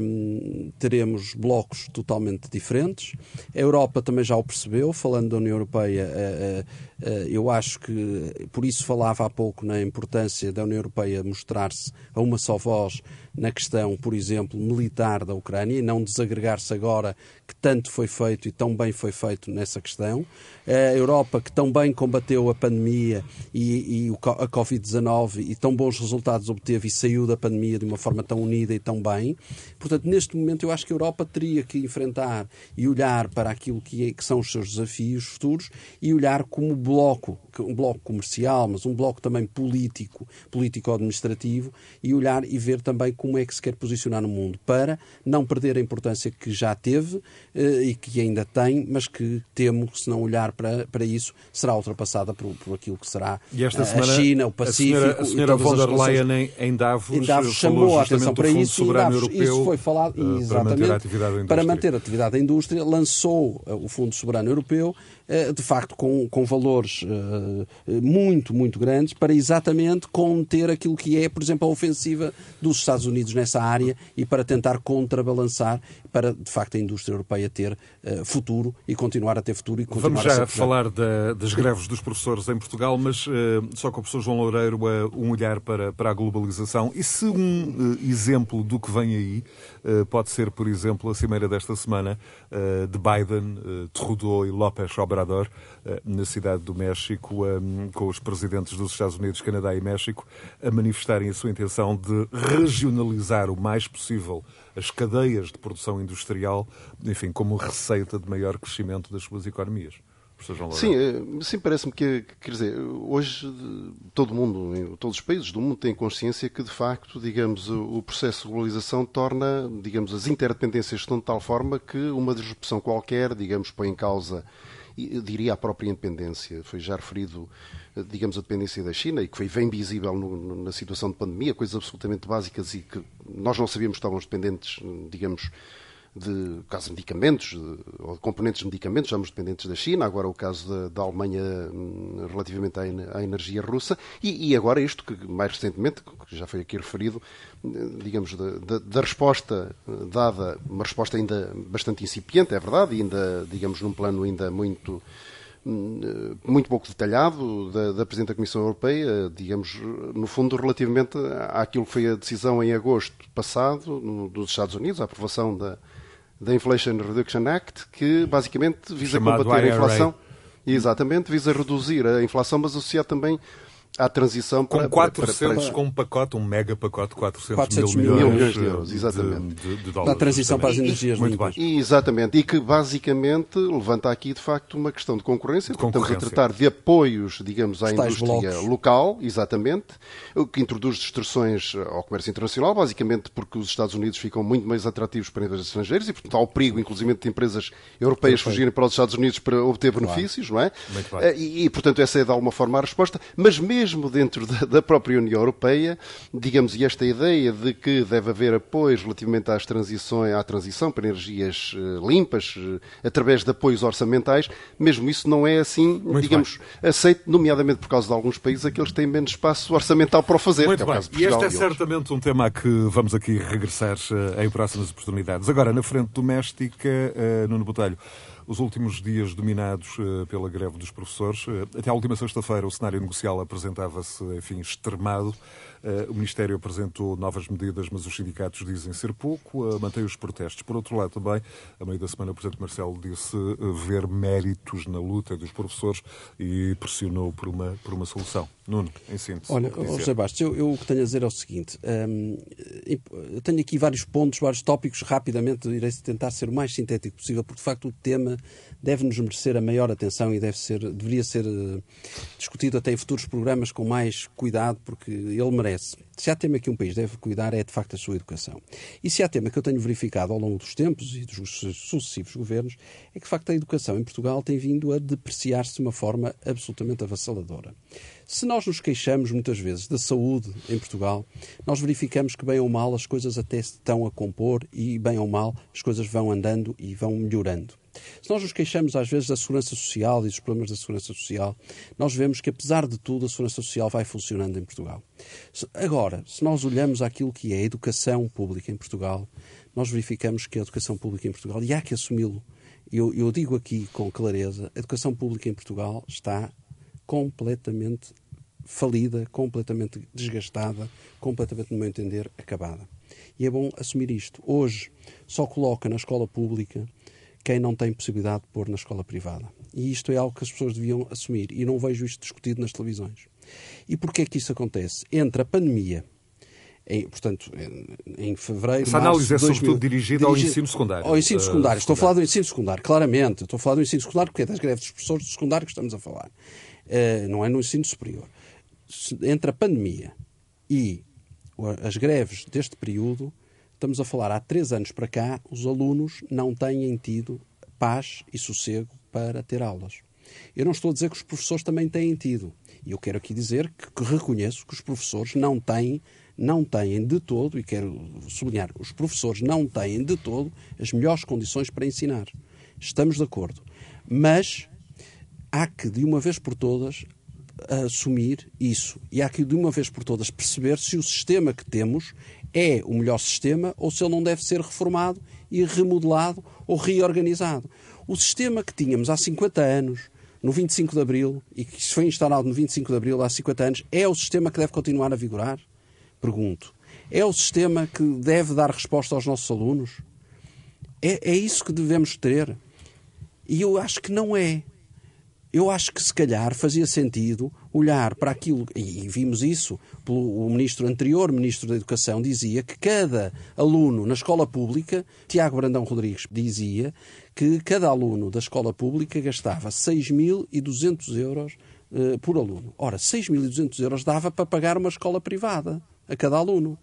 Um, teremos blocos totalmente diferentes. A Europa também já o percebeu, falando da União Europeia, uh, uh, eu acho que, por isso falava há pouco na importância da União Europeia mostrar-se a uma só voz na questão, por exemplo, militar da Ucrânia e não desagregar-se agora que tanto foi feito e tão bem foi feito nessa questão. A Europa que tão bem combateu a pandemia e, e a Covid-19 e tão bons resultados obteve e saiu da pandemia de uma forma tão unida e tão bem. Portanto, neste momento eu acho que a Europa teria que enfrentar e olhar para aquilo que, é, que são os seus desafios futuros e olhar como bloco, um bloco comercial, mas um bloco também político, político-administrativo e olhar e ver também como como é que se quer posicionar no mundo, para não perder a importância que já teve eh, e que ainda tem, mas que temo que, se não olhar para, para isso, será ultrapassada por, por aquilo que será a, semana, China, o Pacífico. A senhora, a senhora von der Leyen em, Davos, em Davos chamou a atenção para isso e Davos, Europeu, isso foi falado uh, exatamente para manter, a atividade da indústria, lançou uh, o Fundo Soberano Europeu eh, de facto com, com valores eh, muito, muito grandes para exatamente conter aquilo que é, por exemplo, a ofensiva dos Estados Unidos nessa área e para tentar contrabalançar para, de facto, a indústria europeia ter futuro e continuar a ter futuro e continuar Vamos já a falar da, das greves dos professores em Portugal, mas só com o professor João Loureiro um olhar para, para a globalização. E se um exemplo do que vem aí pode ser, por exemplo, a cimeira desta semana de Biden, Trudeau e López Obrador na cidade do México, com os presidentes dos Estados Unidos, Canadá e México, a manifestarem a sua intenção de regionalizar o mais possível as cadeias de produção industrial, enfim, como receita de maior crescimento das suas economias. Sim, eh, sim parece-me que, quer dizer, hoje todo mundo, todos os países do mundo têm consciência que, de facto, digamos, o processo de globalização torna, digamos, as interdependências estão de tal forma que uma disrupção qualquer, digamos, põe em causa, diria, a própria independência. Foi já referido digamos, a dependência da China e que foi bem visível no, na situação de pandemia, coisas absolutamente básicas e que nós não sabíamos que estávamos dependentes, digamos, de caso de medicamentos de, ou de componentes de medicamentos, estamos dependentes da China, agora o caso da, da Alemanha hum, relativamente à, à energia russa, e, e, agora isto que mais recentemente, que já foi aqui referido, hum, digamos, da, da, resposta dada, uma resposta ainda bastante incipiente, é verdade, ainda, digamos, num plano ainda muito Hum, muito pouco detalhado da, da Presidente da Comissão Europeia, digamos, no fundo, relativamente àquilo que foi a decisão em agosto passado no, dos Estados Unidos, a aprovação da, da Inflation Reduction Act, que basicamente visa Chamado combater IRA. a inflação. Exatamente, visa reduzir a inflação, mas associar também à transição com para, 400, para, para, com um pacote, um mega pacote de 400, 400 mil, mil milhões, de euros, exatamente. De, de, de Da transição para as energias Muito limpas. bem. Exatamente, e que basicamente levanta aqui de facto uma questão de concorrência, De porque estamos a concorrência. tratar de apoios, digamos, à Os tais indústria blocos. local, exatamente, o que introduz distorções ao comércio internacional, basicamente porque os Estados Unidos ficam muito mais atrativos para empresas estrangeiras e, portanto, há o perigo, inclusive, de empresas europeias Perfeito. fugirem para os Estados Unidos para obter benefícios, não é? Muito bem. Eh, E, e, portanto, essa é de alguma forma a resposta, mas mesmo dentro da, da própria União Europeia, digamos, e esta ideia de que deve haver apoios relativamente às transições, à transição para energias eh, limpas, eh, através de apoios orçamentais, mesmo isso não é assim, Muito digamos, aceito, nomeadamente por causa de alguns países, aqueles que têm menos espaço orçamental para o fazer, Muito é bem. E este é certamente um tema a que vamos aqui regressar eh, em próximas oportunidades. Agora, na frente doméstica, Nuno Botelho, os últimos dias dominados eh, pela greve dos professores. Eh, Até à última sexta-feira o cenário negocial apresentava-se, enfim, extremado. Eh, O Ministério apresentou novas medidas, mas os sindicatos dizem ser pouco, mantém os protestos. Por outro lado, também, a meio da semana, o Presidente Marcelo disse ver méritos na luta dos professores e pressionou por uma, por uma solução. Nuno, em síntese. Olha, oh, José Bastos, eu, eu o que tenho a dizer é o seguinte: hum, eu tenho aqui vários pontos, vários tópicos, rapidamente irei tentar ser o mais sintético possível, porque de facto o tema deve-nos merecer a maior atenção e deve ser, deveria ser eh, discutido até em futuros programas com mais cuidado, porque ele merece. Se há tema que um país deve cuidar é de facto a sua educação. E se há tema que eu tenho verificado ao longo dos tempos e dos sucessivos governos, é que de facto a educação em Portugal tem vindo a depreciar-se de uma forma absolutamente avassaladora. Se nós nos queixamos muitas vezes da saúde em Portugal, nós verificamos que, bem ou mal, as coisas até se estão a compor e, bem ou mal, as coisas vão andando e vão melhorando. Se nós nos queixamos às vezes da segurança social e dos problemas da segurança social, nós vemos que, apesar de tudo, a segurança social vai funcionando em Portugal. Agora, se nós olhamos aquilo que é a educação pública em Portugal, nós verificamos que a educação pública em Portugal, e há que assumi-lo, eu, eu digo aqui com clareza, a educação pública em Portugal está completamente falida, completamente desgastada, completamente, no meu entender, acabada. E é bom assumir isto. Hoje, só coloca na escola pública quem não tem possibilidade de pôr na escola privada. E isto é algo que as pessoas deviam assumir. E não vejo isto discutido nas televisões. E porquê é que isso acontece? Entre a pandemia, em, portanto, em, fevereiro. Essa análise é sobretudo dirigida ao ensino secundário. Ao ensino secundário. Uh, estou a falar do ensino secundário, claramente. Estou a falar do ensino secundário porque é das greves dos professores do secundário que estamos a falar. Uh, não é no ensino superior. Entre a pandemia e as greves deste período, Estamos a falar há três anos para cá, os alunos não têm tido paz e sossego para ter aulas. Eu não estou a dizer que os professores também têm tido. E eu quero aqui dizer que, que reconheço que os professores não têm, não têm de todo, e quero sublinhar, os professores não têm de todo as melhores condições para ensinar. Estamos de acordo. Mas há que, de uma vez por todas, assumir isso. E há que, de uma vez por todas, perceber se o sistema que temos é o melhor sistema ou se ele não deve ser reformado e remodelado ou reorganizado. O sistema que tínhamos há 50 anos, no 25 de Abril, e que foi instalado no 25 de Abril há 50 anos, é o sistema que deve continuar a vigorar? Pergunto. É o sistema que deve dar resposta aos nossos alunos? É, é isso que devemos ter? E eu acho que não é eu acho que se calhar fazia sentido olhar para aquilo, e vimos isso pelo o ministro anterior, ministro da Educação, dizia que cada aluno na escola pública, Tiago Brandão Rodrigues dizia que cada aluno da escola pública gastava 6.200 euros uh, por aluno. Ora, 6.200 euros dava para pagar uma escola privada a cada aluno.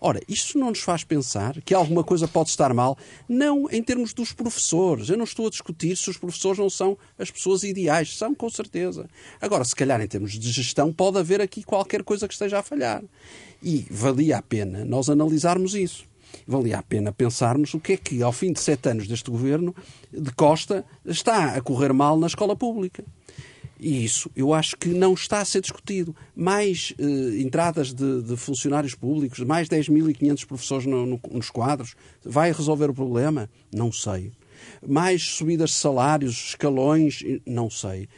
Ora, isto não nos faz pensar que alguma coisa pode estar mal, não em termos dos professores. Eu não estou a discutir se os professores não são as pessoas ideais. São, com certeza. Agora, se calhar, em termos de gestão, pode haver aqui qualquer coisa que esteja a falhar. E valia a pena nós analisarmos isso. Valia a pena pensarmos o que é que, ao fim de sete anos deste governo, de Costa, está a correr mal na escola pública. E isso eu acho que não está a ser discutido. Mais eh, entradas de, de, funcionários públicos, mais 10.500 professores no, no, nos quadros, vai resolver o problema? Não sei mais subidas de salários, escalões, não sei.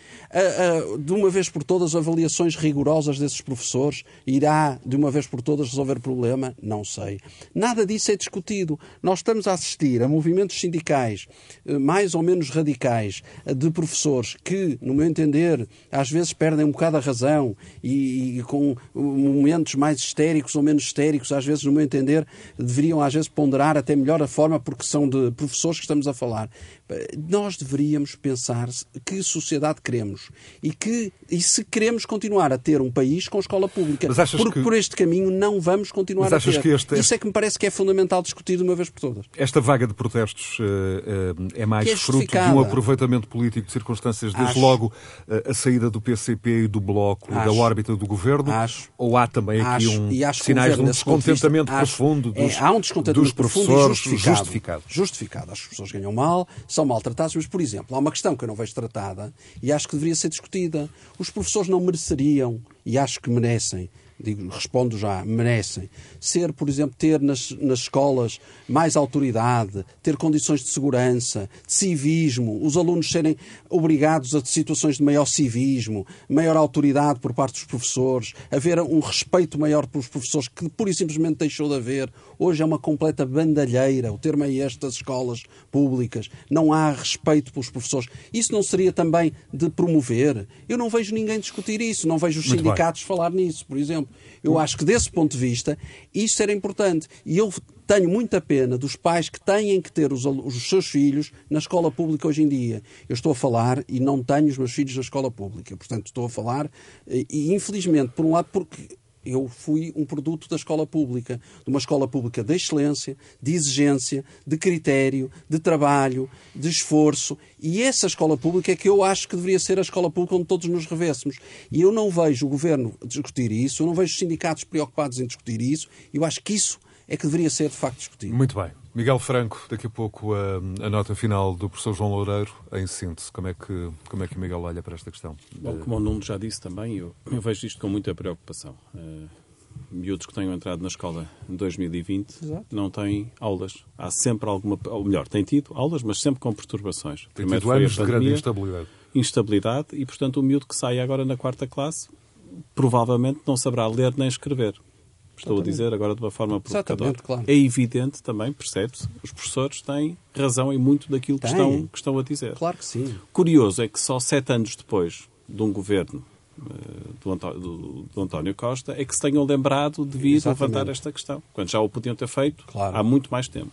De uma vez por todas, avaliações rigorosas desses professores irá, de uma vez por todas, resolver o problema? Não sei. Nada disso é discutido. Nós estamos a assistir a movimentos sindicais eh, mais ou menos radicais de professores que, no meu entender, às vezes perdem um bocado a razão e, e com momentos mais histéricos ou menos histéricos, às vezes, no meu entender, deveriam às vezes ponderar até melhor a forma porque são de professores que estamos a falar. lot. Nós deveríamos pensar que sociedade queremos e, que, e se queremos continuar a ter um país com escola pública. Porque que... por este caminho não vamos continuar a ter. Este, Isso é que me parece que é fundamental discutir de uma vez por todas. Esta vaga de protestos uh, uh, é mais é fruto de um aproveitamento político de circunstâncias, desde Acho. logo uh, a saída do PCP e do Bloco Acho. da órbita do governo? Acho. Ou há também aqui um sinais de um descontentamento profundo dos, é, há um descontentamento dos professores justificado, justificado. Justificado. As pessoas ganham mal, são maltratados, mas, por exemplo, há uma questão que eu não vejo tratada e acho que deveria ser discutida. Os professores não mereceriam, e acho que merecem, digo, respondo já, merecem. Ser, por exemplo, ter nas, nas escolas mais autoridade, ter condições de segurança, de civismo, os alunos serem obrigados a situações de maior civismo, maior autoridade por parte dos professores, haver um respeito maior pelos professores que pura e simplesmente deixou de haver. Hoje é uma completa bandalheira, o termo é este das escolas públicas. Não há respeito pelos professores. Isso não seria também de promover? Eu não vejo ninguém discutir isso, não vejo os Muito sindicatos bem. falar nisso, por exemplo. Eu acho que desse ponto de vista isso era importante. E eu tenho muita pena dos pais que têm que ter os, os, seus filhos na escola pública hoje em dia. Eu estou a falar e não tenho os meus filhos na escola pública. Portanto, estou a falar e, infelizmente, por um lado, porque eu fui um produto da escola pública, de uma escola pública de excelência, de exigência, de critério, de trabalho, de esforço. E essa escola pública é que eu acho que deveria ser a escola pública onde todos nos revêssemos. E eu não vejo o governo discutir isso, eu não vejo os sindicatos preocupados em discutir isso. Eu acho que isso é que deveria ser de facto discutido. Muito bem. Miguel Franco, daqui a pouco a, a, nota final do professor João Loureiro, em síntese. Como é que, como é que o Miguel olha para esta questão? Bom, como o Nuno já disse também, eu, eu vejo isto com muita preocupação. Uh, miúdos que tenham entrado na escola em 2020 Exato. não têm aulas. Há sempre alguma. Ou melhor, têm tido aulas, mas sempre com perturbações. Tem Primeiro tido anos pandemia, de grande instabilidade. Instabilidade, e portanto o miúdo que sai agora na quarta classe provavelmente não saberá ler nem escrever. Estou Exatamente. a dizer agora de uma forma provocadora. Claro. É evidente também, percebe-se, os professores têm razão em muito daquilo que estão, que estão a dizer. Claro que sim. Curioso é que só sete anos depois de um governo uh, do, António, do, do, António, Costa é que se tenham lembrado de vir levantar esta questão, quando já o podiam ter feito claro. há muito mais tempo.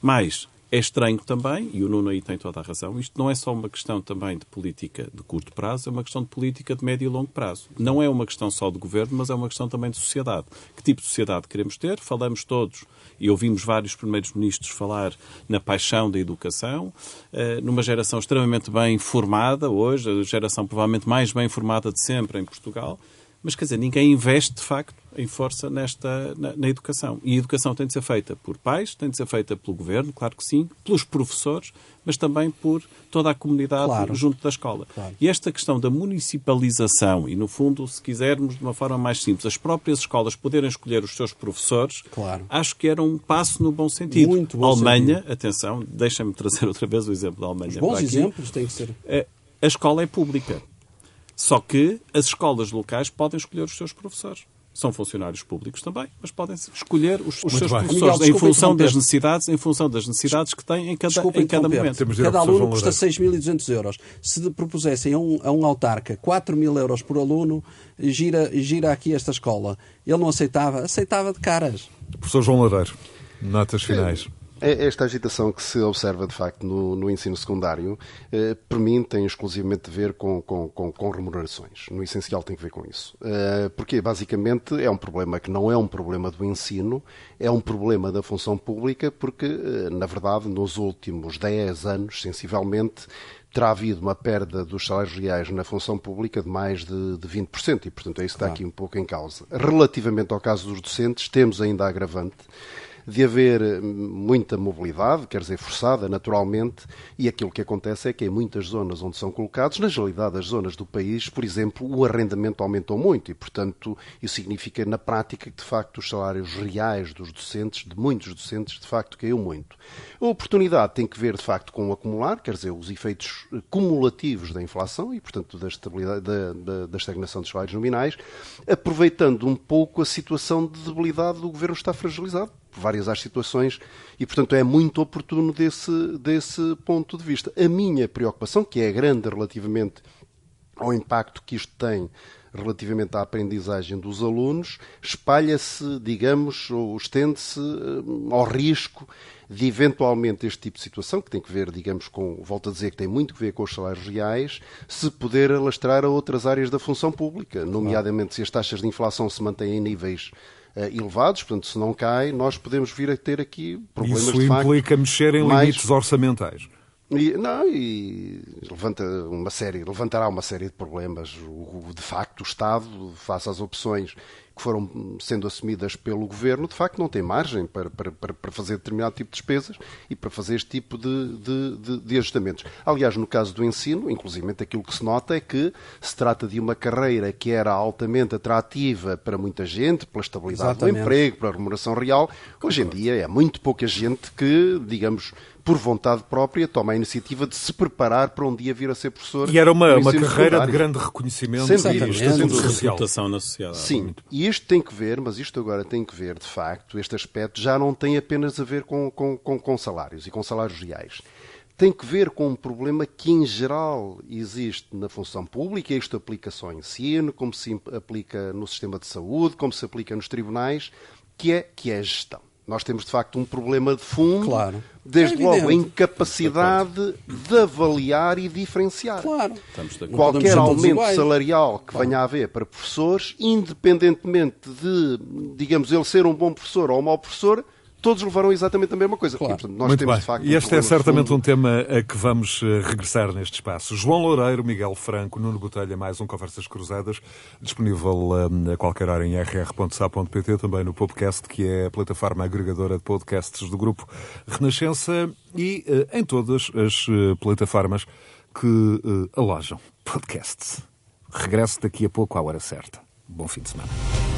Mas é estranho também, e o Nuno aí tem toda a razão, isto não é só uma questão também de política de curto prazo, é uma questão de política de médio e longo prazo. Não é uma questão só de governo, mas é uma questão também de sociedade. Que tipo de sociedade queremos ter? Falamos todos, e ouvimos vários primeiros ministros falar na paixão da educação, eh, numa geração extremamente bem formada hoje, a geração provavelmente mais bem formada de sempre em Portugal, mas quer dizer, ninguém investe de facto em força nesta, na, na, educação. E a educação tem de ser feita por pais, tem de ser feita pelo governo, claro que sim, pelos professores, mas também por toda a comunidade claro. junto da escola. Claro. E esta questão da municipalização, e no fundo, se quisermos de uma forma mais simples, as próprias escolas poderem escolher os seus professores, claro. acho que era um passo no bom sentido. Muito bom Alemanha, sentido. atenção, deixa-me trazer [laughs] outra vez o exemplo da Alemanha. Os bons exemplos têm que ser. A, a escola é pública. Só que as escolas locais podem escolher os seus professores são funcionários públicos também, mas podem escolher os, os seus bem. professores Miguel, em função das necessidades, em função das necessidades que têm em cada, em cada momento. Cada aluno custa 6.200 euros. Se propusessem a um, a um autarca 4 mil euros por aluno, gira, gira aqui esta escola. Ele não aceitava? Aceitava de caras. Professor João Ladeiro, notas finais. É esta agitação que se observa, de facto, no, no ensino secundário, eh, para mim, tem exclusivamente a ver com, com, com, com, remunerações. No essencial tem a ver com isso. Eh, porque, basicamente, é um problema que não é um problema do ensino, é um problema da função pública, porque, eh, na verdade, nos últimos 10 anos, sensivelmente, terá havido uma perda dos salários reais na função pública de mais de, de 20%, e, portanto, é isso que está aqui um pouco em causa. Relativamente ao caso dos docentes, temos ainda a agravante de haver hum, muita mobilidade, quer dizer, forçada naturalmente, e aquilo que acontece é que em muitas zonas onde são colocados, na realidade das zonas do país, por exemplo, o arrendamento aumentou muito e, portanto, isso significa na prática que, de facto, os salários reais dos docentes, de muitos docentes, de facto, caiu muito. A oportunidade tem que ver, de facto, com o acumular, quer dizer, os efeitos cumulativos da inflação e, portanto, da, estabilidade, da, da, da estagnação dos salários nominais, aproveitando um pouco a situação de debilidade do governo está fragilizado várias as situações e, portanto, é muito oportuno desse, desse ponto de vista. A minha preocupação, que é grande relativamente ao impacto que isto tem relativamente à aprendizagem dos alunos, espalha-se, digamos, ou estende-se eh, ao risco de eventualmente este tipo de situação, que tem que ver, digamos, com, volto a dizer, que tem muito que ver com os salários reais, se poder alastrar a outras áreas da função pública, nomeadamente se as taxas de inflação se mantêm em níveis elevados, portanto, se não cai, nós podemos vir a ter aqui problemas Isso de facto. Isso implica mexer em mais... limites orçamentais. E, não, e levanta uma série, levantará uma série de problemas. O, de facto, o Estado, face às opções que foram sendo assumidas pelo Governo, de facto não tem margem para, para, para fazer determinado tipo de despesas e para fazer este tipo de, de, de, de ajustamentos. Aliás, no caso do ensino, inclusive aquilo que se nota é que se trata de uma carreira que era altamente atrativa para muita gente, pela estabilidade Exatamente. do emprego, pela remuneração real. Hoje em dia é muito pouca gente que, digamos, por vontade própria, toma a iniciativa de se preparar para um dia vir a ser professor. E era uma, uma carreira secundário. de grande reconhecimento e social. na sociedade. Sim, e isto tem que ver, mas isto agora tem que ver, de facto, este aspecto já não tem apenas a ver com, com, com, com salários e com salários reais tem que ver com um problema que, em geral, existe na função pública. Isto aplica-se ao ensino, como se aplica no sistema de saúde, como se aplica nos tribunais, que é, que é a gestão. Nós temos, de facto, um problema de fundo, Claro. desde É logo a incapacidade de avaliar e diferenciar. Claro. Qualquer aumento iguais. salarial que venha a haver para professores, independentemente de, digamos, ele ser um bom professor ou um mau professor, todos levarão exatamente a mesma coisa. Claro. E, portanto, nós Muito temos, bem. de facto, e um este é problema de certamente fundo. um tema a que vamos eh, regressar neste espaço. João Loureiro, Miguel Franco, Nuno Botelha, mais um Conversas Cruzadas, disponível eh, a qualquer hora em rr.sa.pt, também no podcast, que é a plataforma agregadora de podcasts do grupo Renascença e eh, em todas as plataformas que alojam podcasts. Regresso daqui a pouco à hora certa. Bom fim de semana.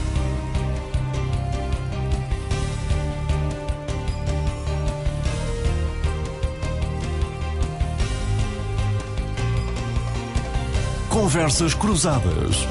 Conversas Cruzadas.